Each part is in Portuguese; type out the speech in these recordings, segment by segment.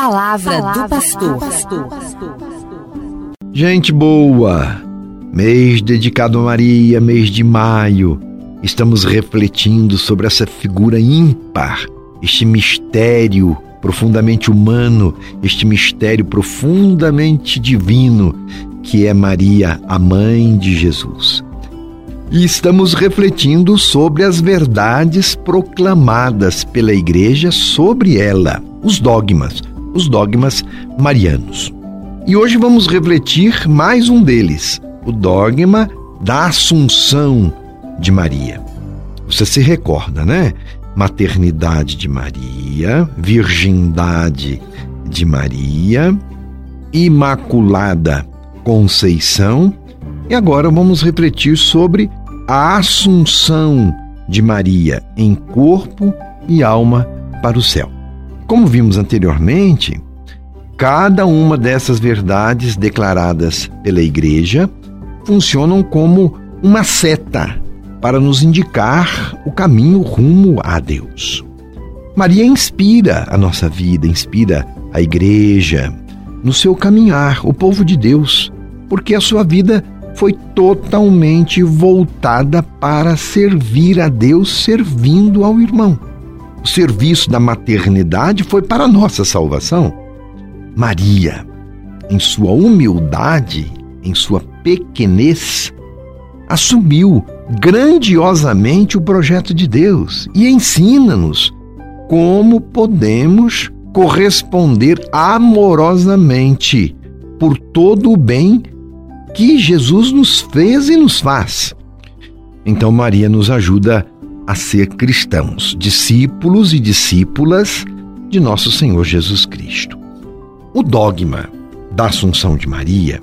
palavra, palavra do pastor. Gente boa, mês dedicado a Maria, mês de maio. Estamos refletindo sobre essa figura ímpar, este mistério profundamente humano, este mistério profundamente divino que é Maria, a mãe de Jesus. E estamos refletindo sobre as verdades proclamadas pela Igreja sobre ela, os dogmas, os dogmas marianos. E hoje vamos refletir mais um deles, o dogma da Assunção de Maria. Você se recorda, né? Maternidade de Maria, virgindade de Maria, Imaculada Conceição. E agora vamos refletir sobre a Assunção de Maria em corpo e alma para o céu. Como vimos anteriormente, cada uma dessas verdades declaradas pela Igreja funcionam como uma seta para nos indicar o caminho rumo a Deus. Maria inspira a nossa vida, inspira a Igreja no seu caminhar, o povo de Deus, porque a sua vida foi totalmente voltada para servir a Deus, servindo ao irmão. O serviço da maternidade foi para a nossa salvação. Maria, em sua humildade, em sua pequenez, assumiu grandiosamente o projeto de Deus e ensina-nos como podemos corresponder amorosamente por todo o bem que Jesus nos fez e nos faz. Então, Maria nos ajuda a ser cristãos, discípulos e discípulas de nosso Senhor Jesus Cristo. O dogma da Assunção de Maria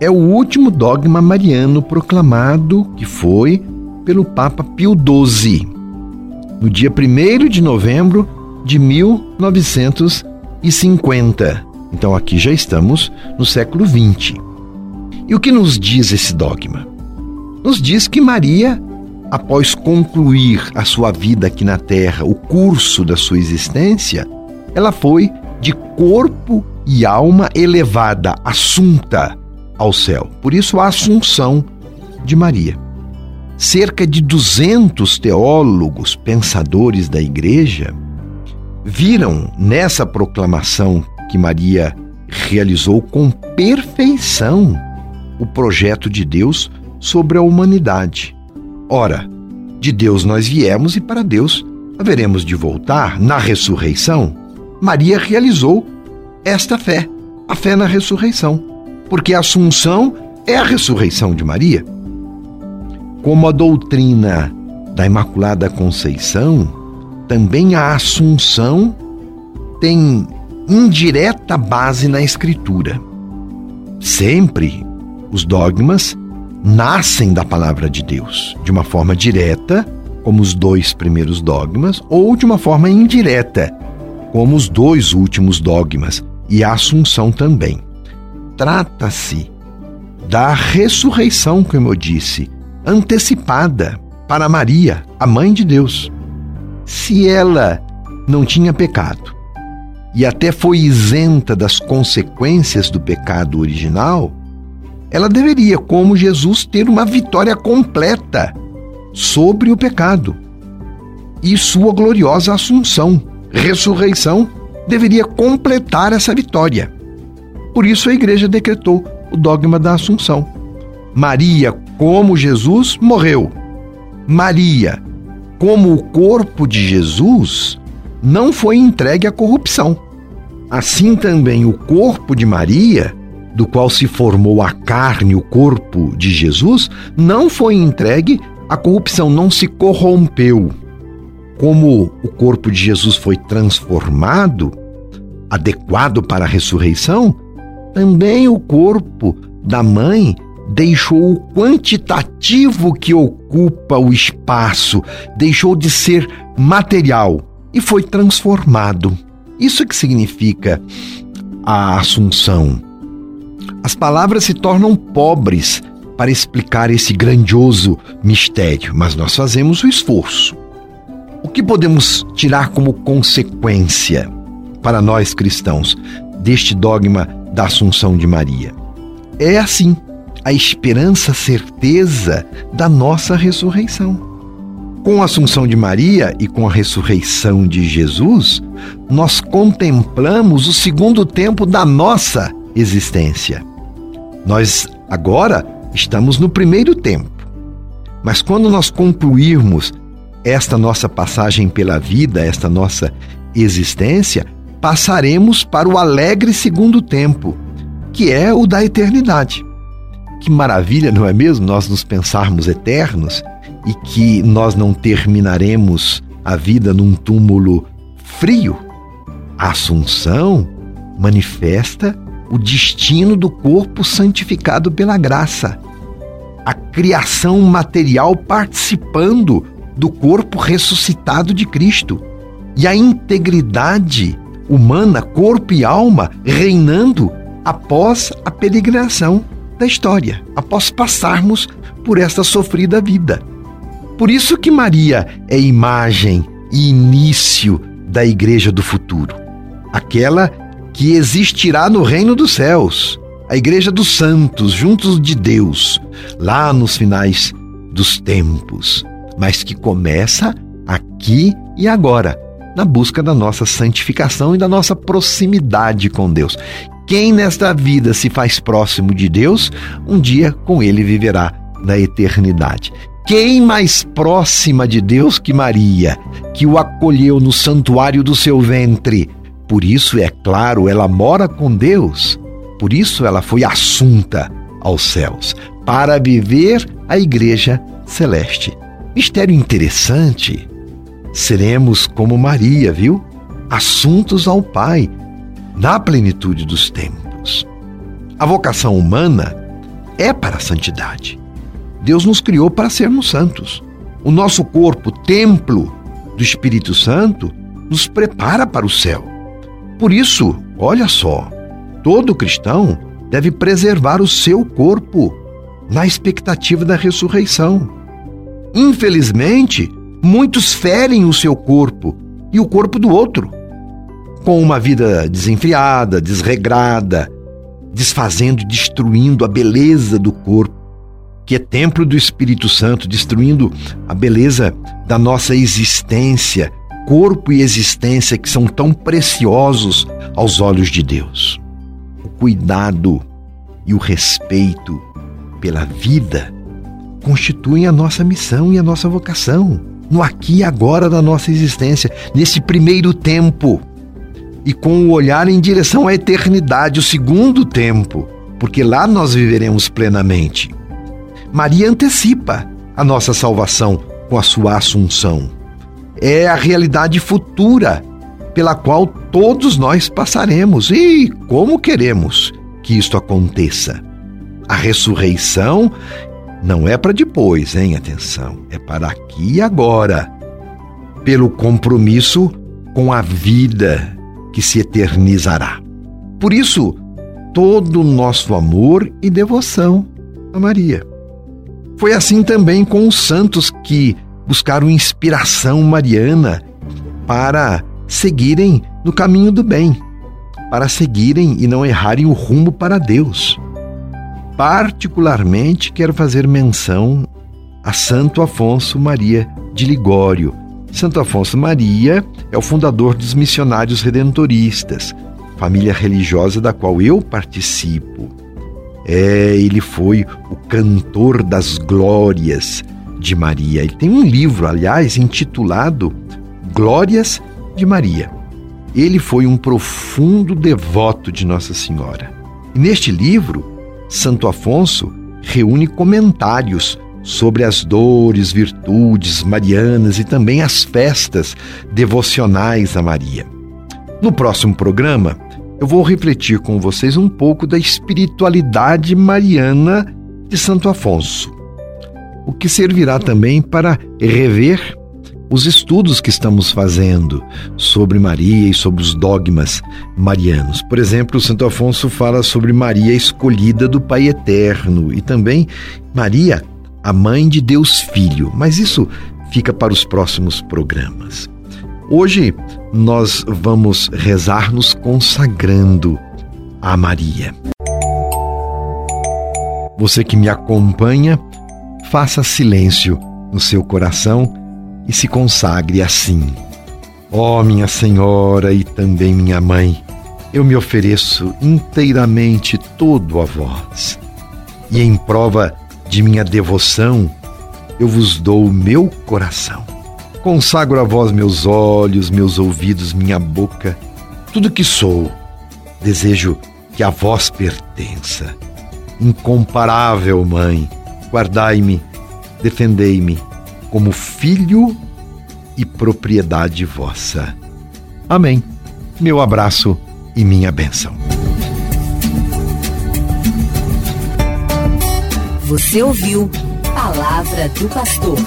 é o último dogma mariano proclamado que foi pelo Papa Pio XII, no dia 1 de novembro de 1950. Então aqui já estamos no século XX. E o que nos diz esse dogma? Nos diz que Maria após concluir a sua vida aqui na Terra, o curso da sua existência, ela foi de corpo e alma elevada, assunta ao céu. Por isso a Assunção de Maria. Cerca de 200 teólogos, pensadores da Igreja, viram nessa proclamação que Maria realizou com perfeição o projeto de Deus sobre a humanidade Ora, de Deus nós viemos e para Deus haveremos de voltar na ressurreição. Maria realizou esta fé, a fé na ressurreição, porque a Assunção é a ressurreição de Maria. Como a doutrina da Imaculada Conceição, também a Assunção tem indireta base na Escritura. Sempre os dogmas nascem da palavra de Deus, de uma forma direta, como os dois primeiros dogmas, ou de uma forma indireta, como os dois últimos dogmas, e a Assunção também. Trata-se da ressurreição, como eu disse, antecipada para Maria, a mãe de Deus. Se ela não tinha pecado e até foi isenta das consequências do pecado original, ela deveria, como Jesus, ter uma vitória completa sobre o pecado. E sua gloriosa assunção, ressurreição, deveria completar essa vitória. Por isso a igreja decretou o dogma da assunção. Maria, como Jesus, morreu. Maria, como o corpo de Jesus, não foi entregue à corrupção. Assim também o corpo de Maria do qual se formou a carne, o corpo de Jesus, não foi entregue à corrupção, não se corrompeu. Como o corpo de Jesus foi transformado, adequado para a ressurreição, também o corpo da mãe deixou o quantitativo que ocupa o espaço, deixou de ser material e foi transformado. Isso que significa a Assunção. As palavras se tornam pobres para explicar esse grandioso mistério, mas nós fazemos o esforço. O que podemos tirar como consequência? para nós cristãos deste dogma da Assunção de Maria? É assim, a esperança, certeza da nossa ressurreição. Com a Assunção de Maria e com a ressurreição de Jesus, nós contemplamos o segundo tempo da nossa existência. Nós agora estamos no primeiro tempo. Mas quando nós concluirmos esta nossa passagem pela vida, esta nossa existência, passaremos para o alegre segundo tempo, que é o da eternidade. Que maravilha, não é mesmo? Nós nos pensarmos eternos e que nós não terminaremos a vida num túmulo frio. A Assunção manifesta o destino do corpo santificado pela graça, a criação material participando do corpo ressuscitado de Cristo e a integridade humana, corpo e alma, reinando após a peregrinação da história, após passarmos por esta sofrida vida. Por isso que Maria é imagem e início da igreja do futuro, aquela que existirá no reino dos céus, a igreja dos santos, juntos de Deus, lá nos finais dos tempos, mas que começa aqui e agora, na busca da nossa santificação e da nossa proximidade com Deus. Quem nesta vida se faz próximo de Deus, um dia com ele viverá na eternidade. Quem mais próxima de Deus que Maria, que o acolheu no santuário do seu ventre? Por isso, é claro, ela mora com Deus. Por isso, ela foi assunta aos céus para viver a igreja celeste. Mistério interessante. Seremos como Maria, viu? Assuntos ao Pai na plenitude dos tempos. A vocação humana é para a santidade. Deus nos criou para sermos santos. O nosso corpo, templo do Espírito Santo, nos prepara para o céu. Por isso, olha só, todo cristão deve preservar o seu corpo na expectativa da ressurreição. Infelizmente, muitos ferem o seu corpo e o corpo do outro com uma vida desenfreada, desregrada, desfazendo e destruindo a beleza do corpo, que é templo do Espírito Santo, destruindo a beleza da nossa existência, corpo e existência que são tão preciosos aos olhos de Deus. O cuidado e o respeito pela vida constituem a nossa missão e a nossa vocação, no aqui e agora da nossa existência, nesse primeiro tempo e com o olhar em direção à eternidade, o segundo tempo, porque lá nós viveremos plenamente. Maria antecipa a nossa salvação com a sua assunção. É a realidade futura pela qual todos nós passaremos e como queremos que isto aconteça. A ressurreição não é para depois, hein? Atenção, é para aqui e agora, pelo compromisso com a vida que se eternizará. Por isso, todo o nosso amor e devoção a Maria. Foi assim também com os santos que buscaram inspiração mariana para seguirem no caminho do bem, para seguirem e não errarem o rumo para Deus. Particularmente quero fazer menção a Santo Afonso Maria de Ligório, Santo Afonso Maria é o fundador dos Missionários Redentoristas, família religiosa da qual eu participo. É, ele foi o cantor das glórias de Maria. Ele tem um livro, aliás, intitulado Glórias de Maria. Ele foi um profundo devoto de Nossa Senhora. E neste livro, Santo Afonso reúne comentários sobre as dores, virtudes marianas e também as festas devocionais a Maria. No próximo programa, eu vou refletir com vocês um pouco da espiritualidade mariana de Santo Afonso, o que servirá também para rever os estudos que estamos fazendo sobre Maria e sobre os dogmas marianos. Por exemplo, Santo Afonso fala sobre Maria escolhida do Pai Eterno e também Maria a mãe de Deus Filho, mas isso fica para os próximos programas. Hoje nós vamos rezar nos consagrando a Maria. Você que me acompanha, faça silêncio no seu coração e se consagre assim. Ó oh, minha Senhora e também minha Mãe, eu me ofereço inteiramente todo a vós. E em prova de minha devoção, eu vos dou o meu coração. Consagro a vós meus olhos, meus ouvidos, minha boca, tudo que sou. Desejo que a vós pertença. Incomparável Mãe, guardai-me, defendei-me como filho e propriedade vossa. Amém. Meu abraço e minha bênção. Você ouviu Palavra do Pastor.